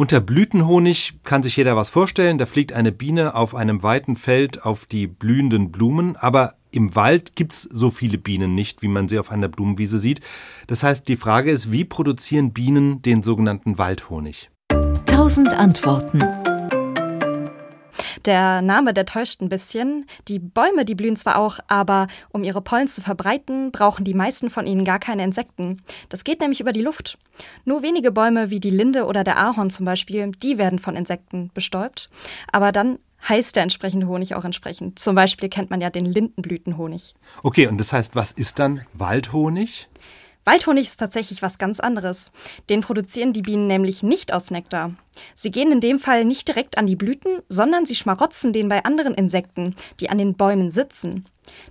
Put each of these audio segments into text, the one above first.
Unter Blütenhonig kann sich jeder was vorstellen. Da fliegt eine Biene auf einem weiten Feld auf die blühenden Blumen. Aber im Wald gibt's so viele Bienen nicht, wie man sie auf einer Blumenwiese sieht. Das heißt, die Frage ist, wie produzieren Bienen den sogenannten Waldhonig? Tausend Antworten. Der Name, der täuscht ein bisschen. Die Bäume, die blühen zwar auch, aber um ihre Pollen zu verbreiten, brauchen die meisten von ihnen gar keine Insekten. Das geht nämlich über die Luft. Nur wenige Bäume wie die Linde oder der Ahorn zum Beispiel, die werden von Insekten bestäubt. Aber dann heißt der entsprechende Honig auch entsprechend. Zum Beispiel kennt man ja den Lindenblütenhonig. Okay, und das heißt, was ist dann Waldhonig? Waldhonig ist tatsächlich was ganz anderes. Den produzieren die Bienen nämlich nicht aus Nektar. Sie gehen in dem Fall nicht direkt an die Blüten, sondern sie schmarotzen den bei anderen Insekten, die an den Bäumen sitzen.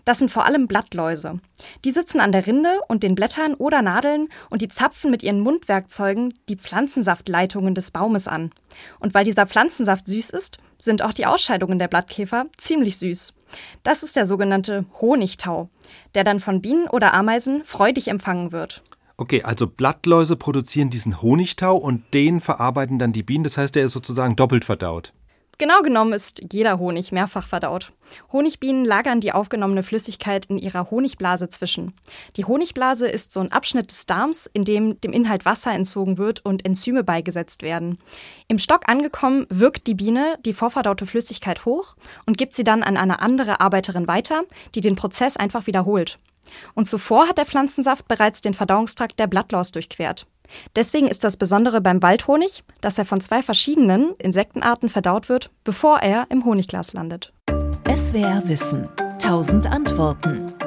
Das sind vor allem Blattläuse. Die sitzen an der Rinde und den Blättern oder Nadeln und die zapfen mit ihren Mundwerkzeugen die Pflanzensaftleitungen des Baumes an. Und weil dieser Pflanzensaft süß ist, sind auch die Ausscheidungen der Blattkäfer ziemlich süß. Das ist der sogenannte Honigtau, der dann von Bienen oder Ameisen freudig empfangen wird. Okay, also Blattläuse produzieren diesen Honigtau und den verarbeiten dann die Bienen. Das heißt, der ist sozusagen doppelt verdaut. Genau genommen ist jeder Honig mehrfach verdaut. Honigbienen lagern die aufgenommene Flüssigkeit in ihrer Honigblase zwischen. Die Honigblase ist so ein Abschnitt des Darms, in dem dem Inhalt Wasser entzogen wird und Enzyme beigesetzt werden. Im Stock angekommen wirkt die Biene die vorverdaute Flüssigkeit hoch und gibt sie dann an eine andere Arbeiterin weiter, die den Prozess einfach wiederholt. Und zuvor hat der Pflanzensaft bereits den Verdauungstrakt der Blattlaus durchquert. Deswegen ist das Besondere beim Waldhonig, dass er von zwei verschiedenen Insektenarten verdaut wird, bevor er im Honigglas landet. SWR Wissen. 1000 Antworten.